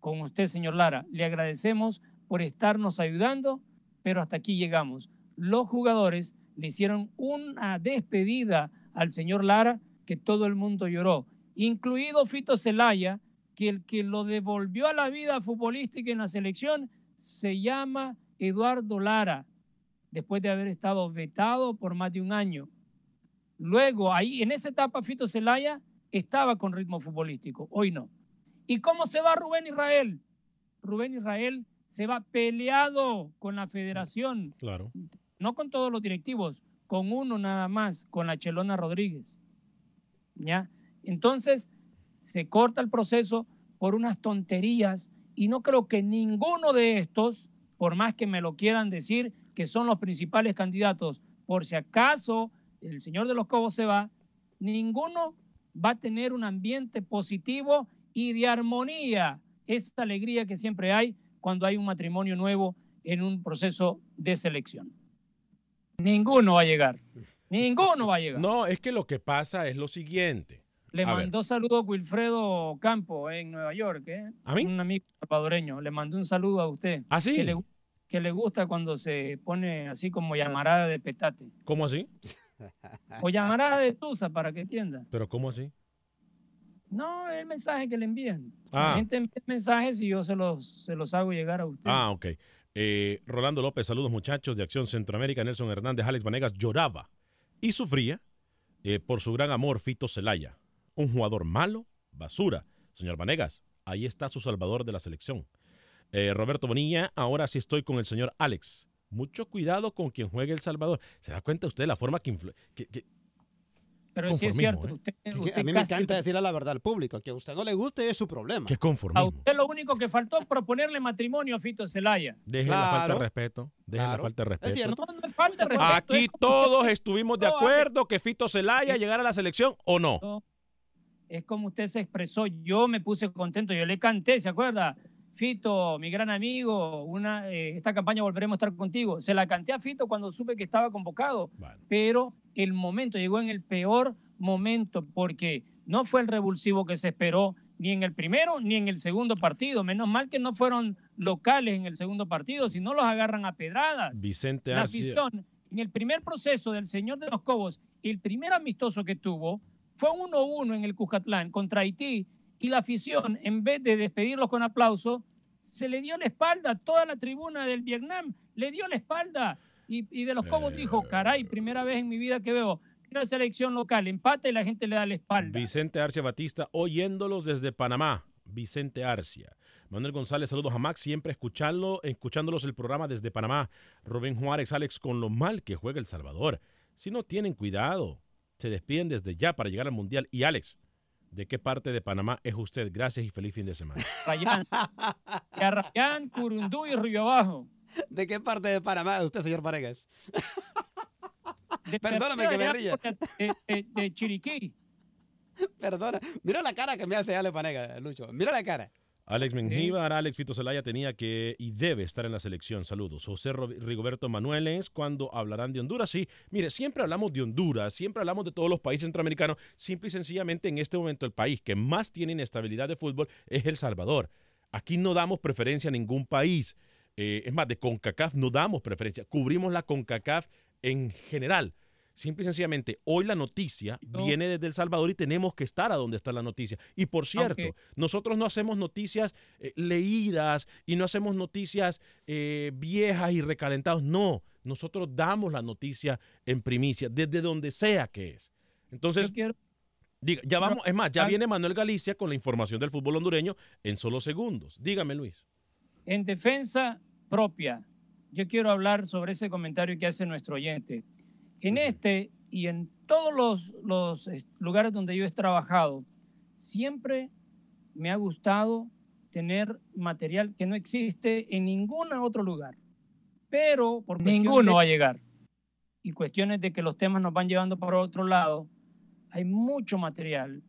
con usted, señor Lara. Le agradecemos por estarnos ayudando, pero hasta aquí llegamos. Los jugadores le hicieron una despedida al señor Lara que todo el mundo lloró incluido Fito Celaya, que el que lo devolvió a la vida futbolística en la selección se llama Eduardo Lara, después de haber estado vetado por más de un año. Luego, ahí en esa etapa, Fito Celaya estaba con ritmo futbolístico, hoy no. ¿Y cómo se va Rubén Israel? Rubén Israel se va peleado con la federación. Claro. No con todos los directivos, con uno nada más, con la Chelona Rodríguez. ¿Ya? Entonces, se corta el proceso por unas tonterías y no creo que ninguno de estos, por más que me lo quieran decir, que son los principales candidatos, por si acaso el señor de los Cobos se va, ninguno va a tener un ambiente positivo y de armonía, esta alegría que siempre hay cuando hay un matrimonio nuevo en un proceso de selección. Ninguno va a llegar. Ninguno va a llegar. No, es que lo que pasa es lo siguiente. Le A ver. mandó saludos Wilfredo Campo en Nueva York, ¿eh? ¿A mí? Un amigo salvadoreño. Le mandó un saludo a usted. ¿Ah, sí? Que le, que le gusta cuando se pone así como llamarada de petate. ¿Cómo así? O llamarada de tusa, para que entienda. ¿Pero cómo así? No, es el mensaje que le envían. Ah. La gente envía mensajes y yo se los, se los hago llegar a usted. Ah, ok. Eh, Rolando López, saludos muchachos de Acción Centroamérica. Nelson Hernández, Alex Vanegas lloraba y sufría eh, por su gran amor, Fito Celaya. Un jugador malo, basura. Señor Vanegas, ahí está su salvador de la selección. Eh, Roberto Bonilla, ahora sí estoy con el señor Alex. Mucho cuidado con quien juegue El Salvador. ¿Se da cuenta usted de la forma que, influ- que- que- Pero sí es cierto. ¿eh? Usted, Que usted a mí me casi- encanta decirle la verdad al público. Que a usted no le guste es su problema. qué A conformismo? usted lo único que faltó es proponerle matrimonio a Fito Celaya. Deje la falta de Claro. respeto. Deje la Claro. falta de Es respeto. cierto. No, no es falta de respeto. Aquí es todos estuvimos de acuerdo que Fito Celaya llegara a la selección o no. No, es como usted se expresó. Yo me puse contento, yo le canté, ¿se acuerda? Fito, mi gran amigo, una, eh, esta campaña volveremos a estar contigo. Se la canté a Fito cuando supe que estaba convocado, Bueno. pero el momento llegó en el peor momento porque no fue el revulsivo que se esperó ni en el primero ni en el segundo partido. Menos mal que no fueron locales en el segundo partido, si no los agarran a pedradas. Vicente La Arcia. en el primer proceso del señor de los Cobos, el primer amistoso que tuvo fue 1-1 en el Cuscatlán contra Haití y la afición, en vez de despedirlos con aplauso, se le dio la espalda a toda la tribuna del Vietnam, le dio la espalda y, y de los Cobos dijo, caray, primera vez en mi vida que veo una selección local, empate y la gente le da la espalda. Vicente Arcia Batista, oyéndolos desde Panamá. Vicente Arcia. Manuel González, saludos a Max, siempre escuchando, escuchándolos el programa desde Panamá. Rubén Juárez, Alex, con lo mal que juega El Salvador. Si no tienen cuidado, se despiden desde ya para llegar al Mundial. Y Alex, ¿de qué parte de Panamá es usted? Gracias y feliz fin de semana. Rayán, y a Rayán, Curundú y Río Abajo. ¿De qué parte de Panamá es usted, señor Paregas? De- Perdóname que me ría. De, de- de Chiriquí. Perdona. Mira la cara que me hace Ale Paregas, Lucho. Mira la cara. Alex Mengíbar, Alex Fito Zelaya tenía que y debe estar en la selección. Saludos. José Rigoberto Manueles, cuando hablarán de Honduras? Sí, mire, siempre hablamos de Honduras, siempre hablamos de todos los países centroamericanos. Simple y sencillamente en este momento el país que más tiene inestabilidad de fútbol es El Salvador. Aquí no damos preferencia a ningún país. Eh, es más, de CONCACAF no damos preferencia. Cubrimos la CONCACAF en general. Simple y sencillamente, hoy la noticia No. viene desde El Salvador y tenemos que estar a donde está la noticia. Y por cierto, nosotros no hacemos noticias eh, leídas y no hacemos noticias eh, viejas y recalentadas. No, nosotros damos la noticia en primicia, desde donde sea que es. Entonces, quiero, diga, ya vamos, es más, ya viene Manuel Galicia con la información del fútbol hondureño en solo segundos. Dígame, Luis. en defensa propia, yo quiero hablar sobre ese comentario que hace nuestro oyente. En este y en todos los, los eh, lugares donde yo he trabajado, siempre me ha gustado tener material que no existe en ningún otro lugar. Pero por ninguno va a llegar. Y cuestiones de que los temas nos van llevando para otro lado, hay mucho material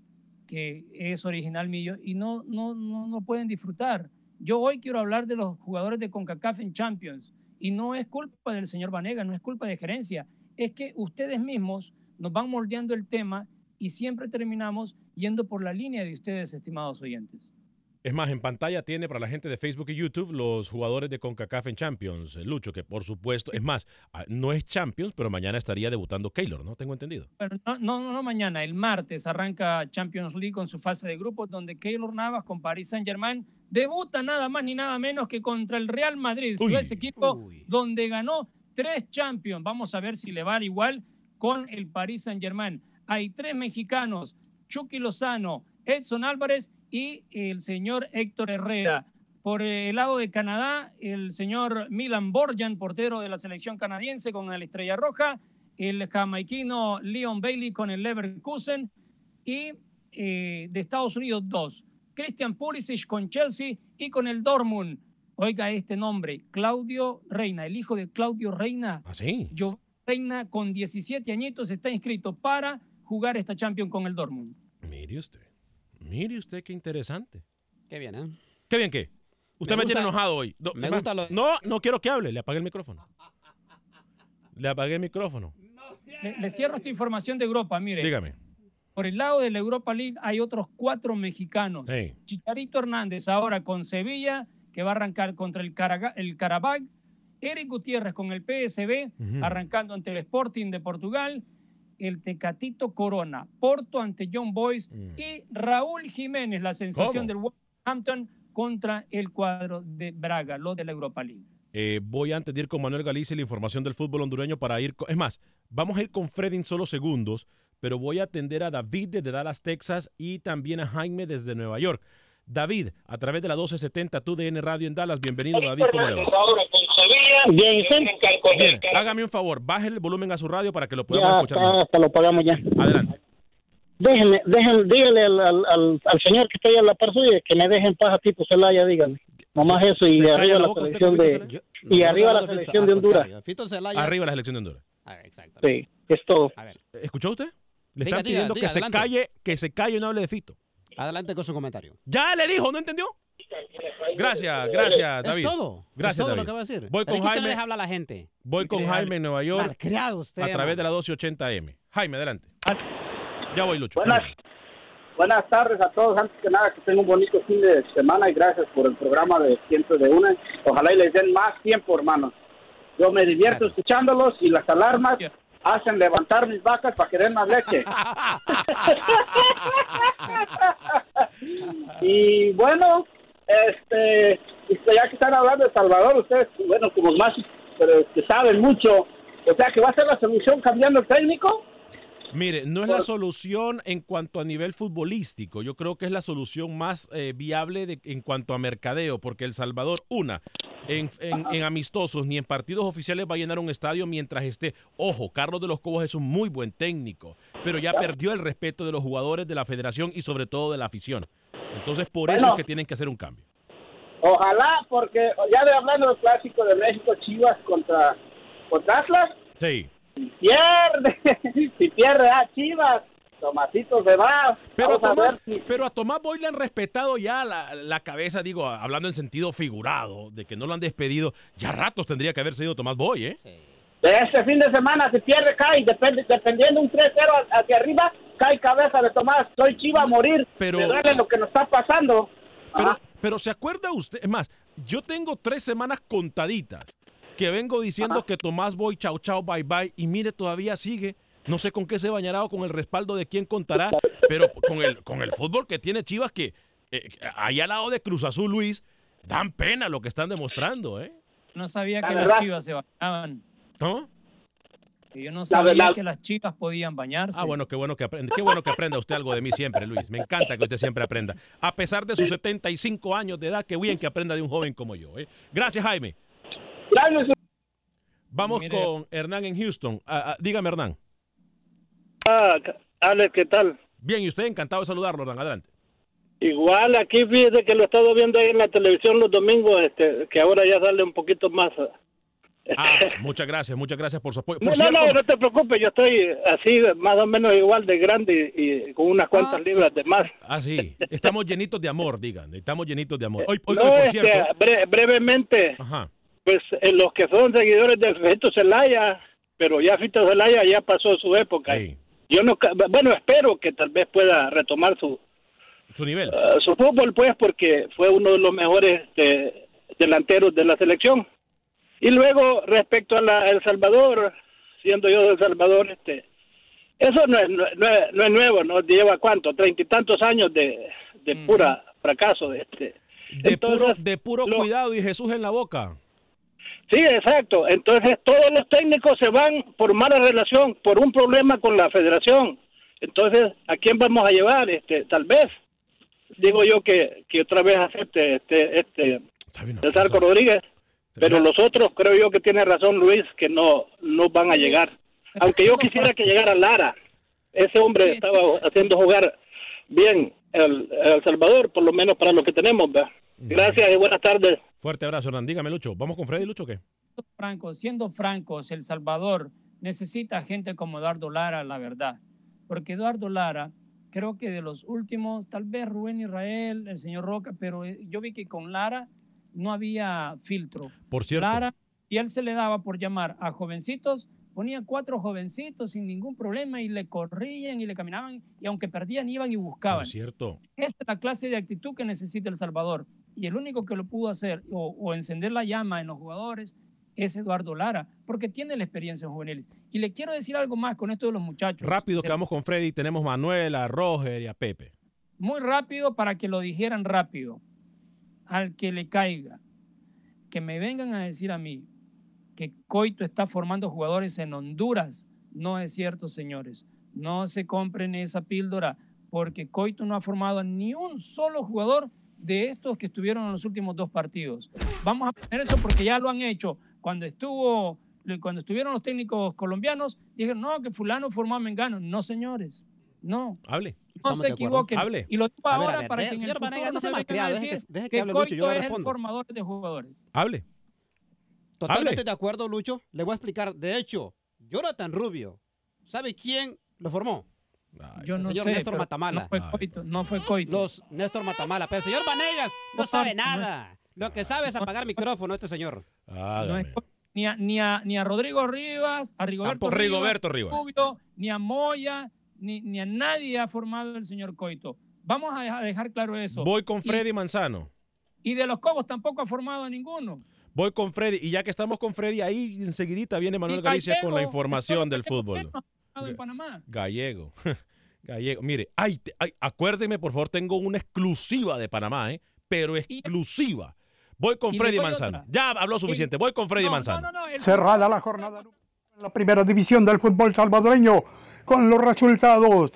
que es original mío y no, no, no, no pueden disfrutar. Yo hoy quiero hablar de los jugadores de CONCACAF en Champions y no es culpa del señor Vanega, no es culpa de gerencia, es que ustedes mismos nos van moldeando el tema y siempre terminamos yendo por la línea de ustedes, estimados oyentes. Es más, en pantalla tiene para la gente de Facebook y YouTube los jugadores de CONCACAF en Champions. eh, Lucho, que por supuesto, es más, ah, no es Champions, pero mañana estaría debutando Keylor, ¿no? Tengo entendido. Pero no, no, no, mañana, el martes arranca Champions League con su fase de grupos donde Keylor Navas con Paris Saint-Germain debuta nada más ni nada menos que contra el Real Madrid, Uy. ese equipo Uy. donde ganó tres Champions. Vamos a ver si le va igual con el Paris Saint-Germain. Hay tres mexicanos, Chucky Lozano, Edson Álvarez y el señor Héctor Herrera. Por el lado de Canadá, el señor Milan Borjan, portero de la selección canadiense con la Estrella Roja, el jamaiquino Leon Bailey con el Leverkusen y eh, de Estados Unidos, dos. Christian Pulisic con Chelsea y con el Dortmund. Oiga este nombre, Claudio Reina, el hijo de Claudio Reina. ¿Ah, sí? Yo, Reina, con 17 añitos, está inscrito para jugar esta Champions con el Dortmund. Mire usted. Mire usted qué interesante. Qué bien, ¿eh? ¿Qué bien qué? Usted me, Me tiene enojado hoy. No, me es más, gusta lo- no, no quiero que hable. Le apagué el micrófono. Le apagué el micrófono. Le, le cierro esta información de Europa, mire. Dígame. Por el lado de la Europa League hay otros cuatro mexicanos. Sí. Chicharito Hernández ahora con Sevilla, que va a arrancar contra el, Caraga- el Carabag. Eric Gutiérrez con el PSB, arrancando ante el Sporting de Portugal. El Tecatito Corona, Porto ante John Boys. Y Raúl Jiménez, la sensación del Wolverhampton contra el cuadro de Braga, lo de la Europa League. Eh, voy antes de ir con Manuel Galicia y la información del fútbol hondureño para ir. con- es más, vamos a ir con Freddy en solo segundos, pero voy a atender a David desde Dallas, Texas y también a Jaime desde Nueva York. David, a través de la 1270 TUDN Radio en Dallas, bienvenido David, ¿cómo le va? Bien, ¿sí? Bien, hágame un favor, baje el volumen a su radio para que lo podamos Ya, escuchar mejor. hasta lo pagamos ya. Adelante. Déjenme, déjenme, dígale al, al, al, al señor que está ahí a la par suya que me dejen paz a Tito Celaya, dígame. Nomás eso y se arriba la la selección de... Y arriba la selección de Honduras. Arriba la selección de Honduras. Sí, es todo. ¿Escuchó usted? Le Diga, están pidiendo diga, que se adelante. calle, que se calle y no hable de Fito. Adelante con su comentario. Ya le dijo, ¿no entendió? Gracias, gracias, Es David. todo. Gracias, es todo David. lo que va a decir. Voy Es con Jaime. deja hablar a la gente. Voy con Jaime en Nueva York. Malcriado usted, A través man. de la 1280M. Jaime, adelante. Ya voy, Lucho. Buenas, buenas tardes a todos. Antes que nada, que tengan un bonito fin de semana y gracias por el programa de Siempre de Una. Ojalá y les den más tiempo, hermanos. Yo me divierto escuchándolos y las alarmas hacen levantar mis vacas para que den más leche. y bueno, este, este, ya que están hablando de Salvador, ustedes, bueno, como más pero, que saben mucho, o sea, que va a ser la solución cambiando el técnico. Mire, no es la solución en cuanto a nivel futbolístico. Yo creo que es la solución más eh, viable de- en cuanto a mercadeo, porque El Salvador, una, en, en- en amistosos ni en partidos oficiales va a llenar un estadio mientras esté. Ojo, Carlos de los Cobos es un muy buen técnico, pero ya perdió el respeto de los jugadores de la federación y sobre todo de la afición. Entonces, por eso es que tienen que hacer un cambio. Ojalá, porque ya de hablando del clásico de México, Chivas contra, contra Atlas, Sí. Si pierde, si pierde a Chivas, Tomasito se va. Pero a, Tomás, si- pero a Tomás Boy le han respetado ya la, la cabeza, digo, hablando en sentido figurado, de que no lo han despedido. Ya ratos tendría que haber sido Tomás Boy, ¿eh? Este fin de semana, si pierde, cae, depende, dependiendo un 3-0 hacia arriba, cae cabeza de Tomás. Soy Chiva a morir. Pero- Me duele lo que nos está pasando. Pero, pero ¿se acuerda usted? Es más, yo tengo tres semanas contaditas que vengo diciendo que Tomás Boy, chao, chao, bye, bye, y mire, todavía sigue. No sé con qué se bañará o con el respaldo de quién contará, pero con el, con el fútbol que tiene Chivas, que eh, ahí al lado de Cruz Azul, Luis, dan pena lo que están demostrando, ¿eh? No sabía La que verdad. las chivas se bañaban. ¿No? Que Yo no sabía que las chivas podían bañarse. Ah, bueno, qué bueno que aprenda. Qué bueno que aprenda usted algo de mí siempre, Luis. Me encanta que usted siempre aprenda. A pesar de sus 75 años de edad, qué bien que aprenda de un joven como yo. ¿eh? Gracias, Jaime. Gracias. Vamos Mire. con Hernán en Houston. Ah, ah, dígame, Hernán. Ah, Alex, ¿qué tal? Bien, y usted encantado de saludarlo, Hernán. Adelante. Igual aquí fíjese que lo he estado viendo ahí en la televisión los domingos, este, que ahora ya sale un poquito más. Ah, muchas gracias, muchas gracias por su apoyo. No, Por no, cierto, no, no te preocupes, yo estoy así más o menos igual de grande y, y con unas cuantas libras de más. Ah, sí. Estamos llenitos de amor, digan. Estamos llenitos de amor. Hoy, hoy no, por este, cierto. bre- brevemente, Ajá. Pues eh, los que son seguidores del Fito Zelaya, pero ya Fito Zelaya ya pasó su época. Yo no, ca- bueno, espero que tal vez pueda retomar su su nivel. Uh, su fútbol, pues, porque fue uno de los mejores este, delanteros de la selección. Y luego, respecto a la El Salvador, siendo yo de El Salvador, este, eso no es, no, no es, no es nuevo, ¿no? Lleva cuánto, treinta y tantos años de, de pura fracaso. Este. De puro, de puro cuidado y Jesús en la boca. Sí, exacto. Entonces todos los técnicos se van por mala relación, por un problema con la federación. Entonces, ¿a quién vamos a llevar? Este, tal vez digo yo que, que otra vez acepte este este César Rodríguez, pero los otros creo yo que tiene razón Luis que no no van a llegar. Aunque yo quisiera que llegara Lara. Ese hombre estaba haciendo jugar bien El, el Salvador, por lo menos para lo que tenemos. ¿verdad? Gracias y buenas tardes. Fuerte abrazo, Hernán. Dígame, Lucho. ¿Vamos con Freddy, Lucho, o qué? Franco, siendo francos, El Salvador necesita gente como Eduardo Lara, la verdad. Porque Eduardo Lara, creo que de los últimos, tal vez Rubén Israel, el señor Roca, pero eh, yo vi que con Lara no había filtro. Por cierto. Lara, y él se le daba por llamar a jovencitos, ponía cuatro jovencitos sin ningún problema y le corrían y le caminaban y aunque perdían iban y buscaban. Por cierto. Esta es la clase de actitud que necesita El Salvador. Y el único que lo pudo hacer o, o encender la llama en los jugadores es Eduardo Lara, porque tiene la experiencia en juveniles. Y le quiero decir algo más con esto de los muchachos. Rápido, Se- que vamos con Freddy. Tenemos a Manuel, a Roger y a Pepe. Muy rápido para que lo dijeran rápido. Al que le caiga. Que me vengan a decir a mí que Coito está formando jugadores en Honduras. No es cierto, señores. No se compren esa píldora, porque Coito no ha formado a ni un solo jugador de estos que estuvieron en los últimos dos partidos. Vamos a poner eso porque ya lo han hecho. Cuando estuvo, cuando estuvieron los técnicos colombianos, dijeron, no, que fulano formó a Mengano. No, señores. No. Hable. No se equivoquen. Hable. Y lo digo A ver, a ahora ver, para deje- que en el señor futuro Vanegas, no se malcriado, a deje que- decir deje que que hable Lucho, yo es el formador de jugadores. Hable. Totalmente de acuerdo, Lucho. Le voy a explicar. De hecho, Jonathan Rubio, ¿sabe quién lo formó? Yo no señor sé, Néstor Matamala. no fue Coito, no fue Coito. Los Néstor Matamala. Pero el señor Vanegas no No, sabe nada. Lo que sabe es apagar micrófono este señor. No es Coito. ni, a, ni, a, ni a Rodrigo Rivas, a Rigoberto, Rivas. Rubio, ni a Moya, ni, ni a nadie ha formado el señor Coito. Vamos a dejar, claro eso. Voy con Y- Freddy Manzano. Y, de los Cobos tampoco ha formado a ninguno. Voy con Freddy. Y ya que estamos con Freddy, ahí enseguidita viene Manuel Galicia con la información del fútbol. No en Panamá. Gallego. Gallego. Mire, ay, te- ay, acuérdenme, por favor, tengo una exclusiva de Panamá, ¿eh? Pero exclusiva. Voy con Freddy Manzano. Ya habló suficiente. Voy con Freddy Manzano. Cerrada la jornada en la primera división del fútbol salvadoreño con los resultados.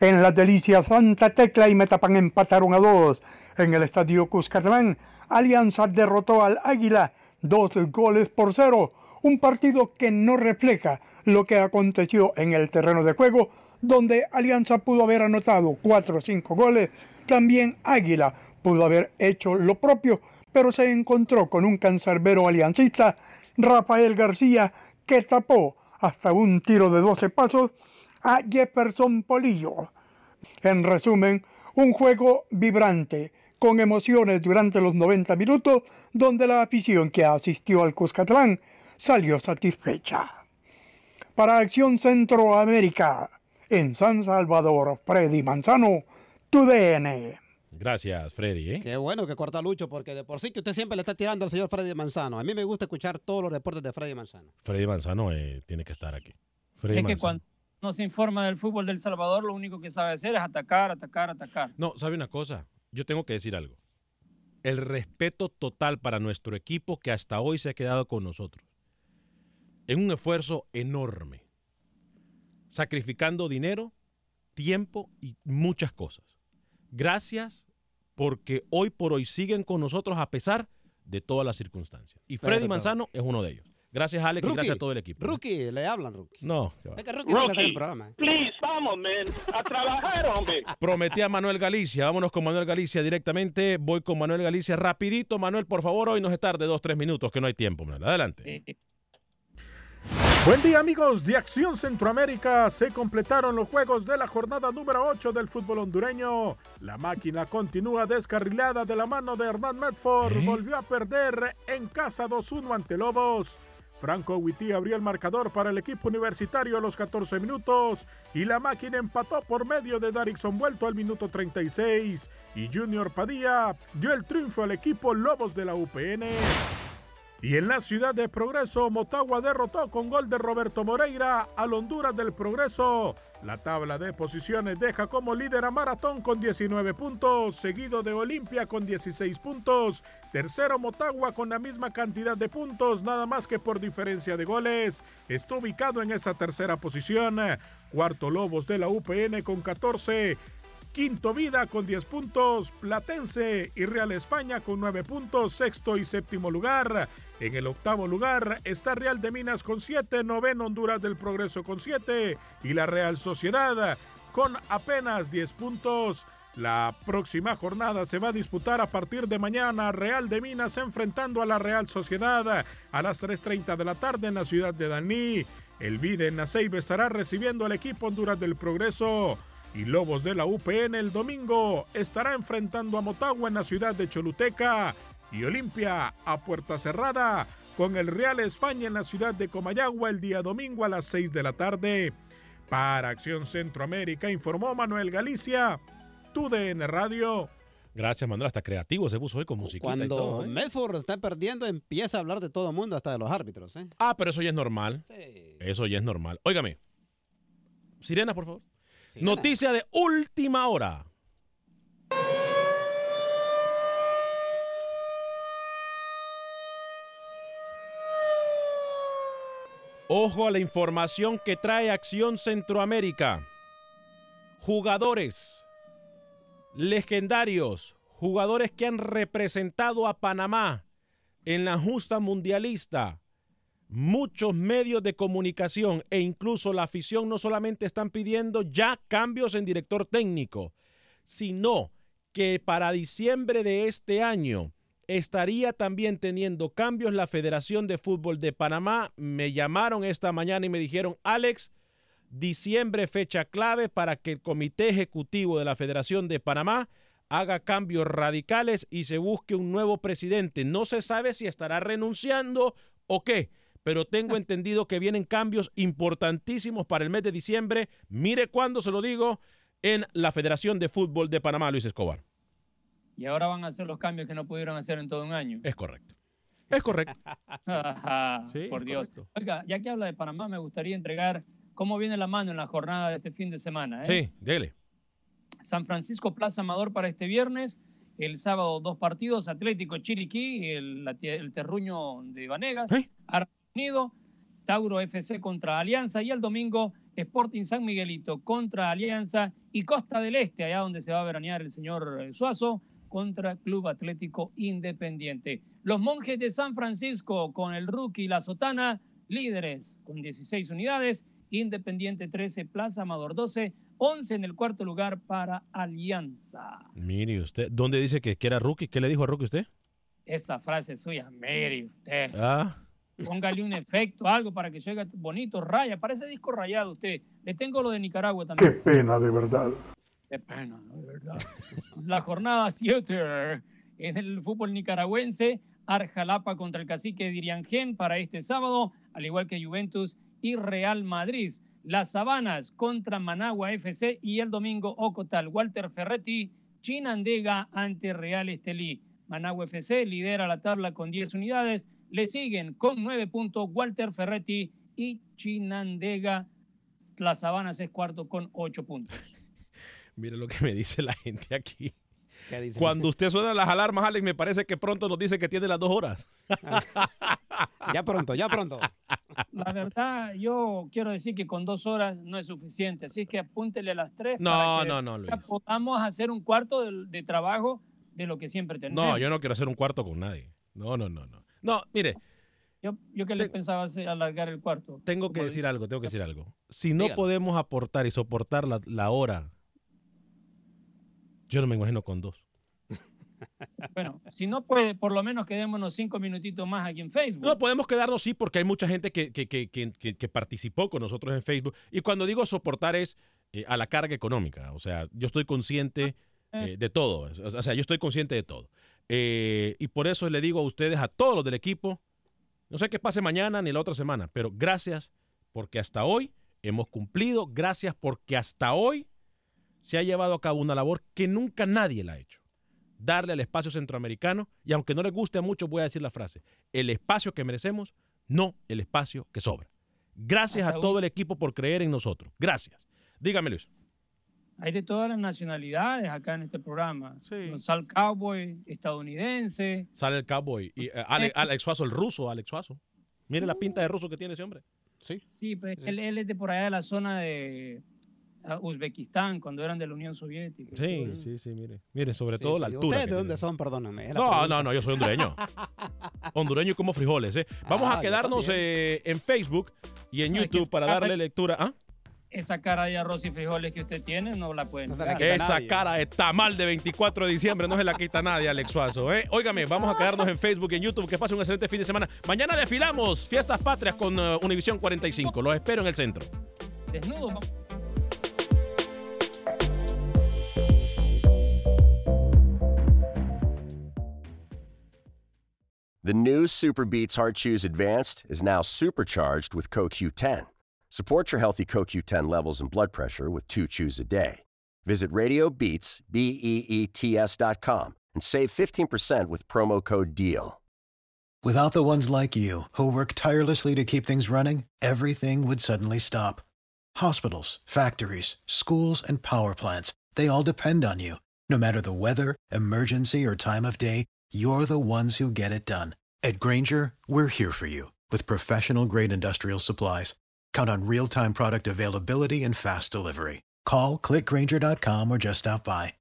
En la delicia Santa Tecla y Metapan empataron a dos. En el estadio Cuscatlán, Alianza derrotó al Águila dos goles por cero. Un partido que no refleja lo que aconteció en el terreno de juego, donde Alianza pudo haber anotado cuatro o cinco goles. También Águila pudo haber hecho lo propio, pero se encontró con un cancerbero aliancista, Rafael García, que tapó hasta un tiro de 12 pasos a Jefferson Polillo. En resumen, un juego vibrante, con emociones durante los 90 minutos, donde la afición que asistió al Cuscatlán salió satisfecha. Para Acción Centroamérica, en San Salvador, Freddy Manzano, tu DN. Gracias, Freddy. ¿eh? Qué bueno que corta Lucho, porque de por sí que usted siempre le está tirando al señor Freddy Manzano. A mí me gusta escuchar todos los reportes de Freddy Manzano. Freddy Manzano eh, tiene que estar aquí. Freddy Es que cuando no se informa del fútbol del Salvador, lo único que sabe hacer es atacar, atacar, atacar. No, ¿sabe una cosa? Yo tengo que decir algo. El respeto total para nuestro equipo que hasta hoy se ha quedado con nosotros. En un esfuerzo enorme. Sacrificando dinero, tiempo y muchas cosas. Gracias porque hoy por hoy siguen con nosotros a pesar de todas las circunstancias. Y Freddy. Manzano es uno de ellos. Gracias, Alex, y gracias a todo el equipo. Rookie, le hablan, Rookie. No, que va. Es que Rookie nunca está en el programa. ¿eh? Please, vamos, man. A trabajar, hombre. Prometí a Manuel Galicia. Vámonos con Manuel Galicia directamente. Voy con Manuel Galicia rapidito. Manuel, por favor, hoy no es tarde, dos, tres minutos, que no hay tiempo. Manuel. Adelante. Buen día amigos de Acción Centroamérica. Se completaron los juegos de la jornada número 8 del fútbol hondureño. La máquina continúa descarrilada de la mano de Hernán Medford. Volvió a perder en casa 2-1 ante Lobos. Franco Witty abrió el marcador para el equipo universitario a los 14 minutos y la máquina empató por medio de Darixon Vuelto al minuto 36 y Junior Padilla dio el triunfo al equipo Lobos de la UPN. Y en la ciudad de Progreso, Motagua derrotó con gol de Roberto Moreira al Honduras del Progreso. La tabla de posiciones deja como líder a Maratón con 19 puntos, seguido de Olimpia con 16 puntos, tercero Motagua con la misma cantidad de puntos, nada más que por diferencia de goles. Está ubicado en esa tercera posición. Cuarto Lobos de la UPN con 14. Quinto Vida con 10 puntos, Platense y Real España con 9 puntos, sexto y séptimo lugar. En el octavo lugar está Real de Minas con 7, noveno Honduras del Progreso con 7 y la Real Sociedad con apenas 10 puntos. La próxima jornada se va a disputar a partir de mañana. Real de Minas enfrentando a la Real Sociedad a las 3.30 de la tarde en la ciudad de Daní. El Vide en Naceibe estará recibiendo al equipo Honduras del Progreso. Y Lobos de la UPN el domingo estará enfrentando a Motagua en la ciudad de Choluteca. Y Olimpia a puerta cerrada con el Real España en la ciudad de Comayagua el día domingo a las 6 de la tarde. Para Acción Centroamérica informó Manuel Galicia, TUDN Radio. Gracias, Manuel. Hasta creativo se puso hoy con musiquita Cuando y todo. ¿eh? Medford está perdiendo, empieza a hablar de todo el mundo, hasta de los árbitros. ¿eh? Ah, pero eso ya es normal. Eso ya es normal. Óigame. Sirena, por favor. Noticia de última hora. Ojo a la información que trae Acción Centroamérica. Jugadores legendarios, jugadores que han representado a Panamá en la justa mundialista. Muchos medios de comunicación e incluso la afición no solamente están pidiendo ya cambios en director técnico, sino que para diciembre de este año estaría también teniendo cambios la Federación de Fútbol de Panamá. Me llamaron esta mañana y me dijeron, Alex, diciembre fecha clave para que el Comité Ejecutivo de la Federación de Panamá haga cambios radicales y se busque un nuevo presidente. No se sabe si estará renunciando o qué, pero tengo entendido que vienen cambios importantísimos para el mes de diciembre. Mire cuándo se lo digo en la Federación de Fútbol de Panamá, Luis Escobar. Y ahora van a hacer los cambios que no pudieron hacer en todo un año. Es correcto. Es correcto. Ajá, Sí, por es Dios. correcto. Oiga, ya que habla de Panamá, me gustaría entregar cómo viene la mano en la jornada de este fin de semana. ¿eh? Sí, dele. San Francisco Plaza Amador para este viernes. El sábado dos partidos, Atlético Chiriquí, el, el terruño de Vanegas, Arco Unido, Tauro FC contra Alianza y el domingo Sporting San Miguelito contra Alianza y Costa del Este, allá donde se va a veranear el señor eh, Suazo contra Club Atlético Independiente. Los monjes de San Francisco con el rookie La Sotana, líderes con 16 unidades, Independiente 13, Plaza Amador 12, 11 en el cuarto lugar para Alianza. Mire usted, ¿dónde dice que, que era rookie? ¿Qué le dijo a rookie usted? Esa frase suya, mire usted. Ah, Póngale un efecto, algo para que se oiga bonito, raya. Parece disco rayado usted. Le tengo lo de Nicaragua Qué también. pena, de verdad. Qué pena, de verdad. La jornada 7 en el fútbol nicaragüense. Arjalapa contra el cacique Diriangén para este sábado, al igual que Juventus y Real Madrid. Las Sabanas contra Managua FC y el domingo Ocotal. Walter Ferretti, Chinandega ante Real Estelí. Managua FC lidera la tabla con 10 unidades. Le siguen con 9 puntos Walter Ferretti y Chinandega. Las Sabanas es cuarto con 8 puntos. mire lo que me dice la gente aquí. Cuando usted suena las alarmas, Alex, me parece que pronto nos dice que tiene las dos horas. Ya pronto, ya pronto. La verdad, yo quiero decir que con dos horas no es suficiente, así que apúntele a las tres. No, para que no, no, Luis. Podamos hacer un cuarto de, de trabajo de lo que siempre tenemos. No, yo no quiero hacer un cuarto con nadie. No, no, no, no. No, mire, Yo, yo que le pensaba hacer, alargar el cuarto. tengo que decir algo, tengo que decir algo. Si no Dígalo. podemos aportar y soportar la, la hora, yo no me imagino con dos. Bueno, si no puede, por lo menos quedémonos cinco minutitos más aquí en Facebook. No, podemos quedarnos, sí, porque hay mucha gente que, que, que, que- que- que participó con nosotros en Facebook. Y cuando digo soportar es eh, a la carga económica. O sea, yo estoy consciente eh, de todo. O sea, yo estoy consciente de todo. Eh, y por eso le digo a ustedes, a todos los del equipo, no sé qué pase mañana ni la otra semana, pero gracias porque hasta hoy hemos cumplido. Gracias porque hasta hoy se ha llevado a cabo una labor que nunca nadie la ha hecho. Darle al espacio centroamericano, y aunque no les guste a muchos, voy a decir la frase, el espacio que merecemos, no el espacio que sobra. Gracias Hasta a todo el equipo por creer en nosotros. Gracias. Dígame, Luis. Hay de todas las nacionalidades acá en este programa. Sal Cowboy, estadounidense. Sale el cowboy. Y, eh, Ale- Alex Suazo, el ruso, Alex Suazo. Mire la pinta de ruso que tiene ese hombre. Sí. Sí, pues él, él es de por allá de la zona de ah, Uzbekistán, cuando eran de la Unión Soviética. Sí, sí, sí, mire. Mire, sobre todo la Sí, altura. ¿Ustedes de dónde tiene. son? Perdóname. No, pregunta. no, no, yo soy hondureño. hondureño como frijoles, ¿eh? Vamos Ah, a yo quedarnos eh, en Facebook y en YouTube para darle lectura. ¿Ah? Esa cara de arroz y frijoles que usted tiene no la puede negar. Esa cara de tamal de 24 de diciembre no se la quita nadie, Alex Suazo. ¿eh? Óigame, vamos a quedarnos en Facebook y en YouTube. Que pase un excelente fin de semana. Mañana desfilamos Fiestas Patrias con uh, Univisión 45. Los espero en el centro. Desnudo. The new Super Beats Heart Chews Advanced is now supercharged with CoQ10. Support your healthy CoQ10 levels and blood pressure with two chews a day. Visit RadioBeats, B-E-E-T-S dot com and save 15% with promo code DEAL. Without the ones like you, who work tirelessly to keep things running, everything would suddenly stop. Hospitals, factories, schools, and power plants, they all depend on you. No matter the weather, emergency, or time of day, you're the ones who get it done. At Granger, we're here for you with professional grade industrial supplies. Count on real time product availability and fast delivery. Call clickgranger.com or just stop by.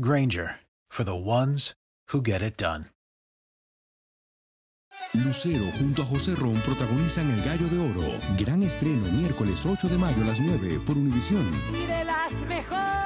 Granger for the ones who get it done. Lucero junto a José Ron protagonizan El Gallo de Oro. Gran estreno miércoles 8 de mayo a las 9 por Univisión. Y de las mejores.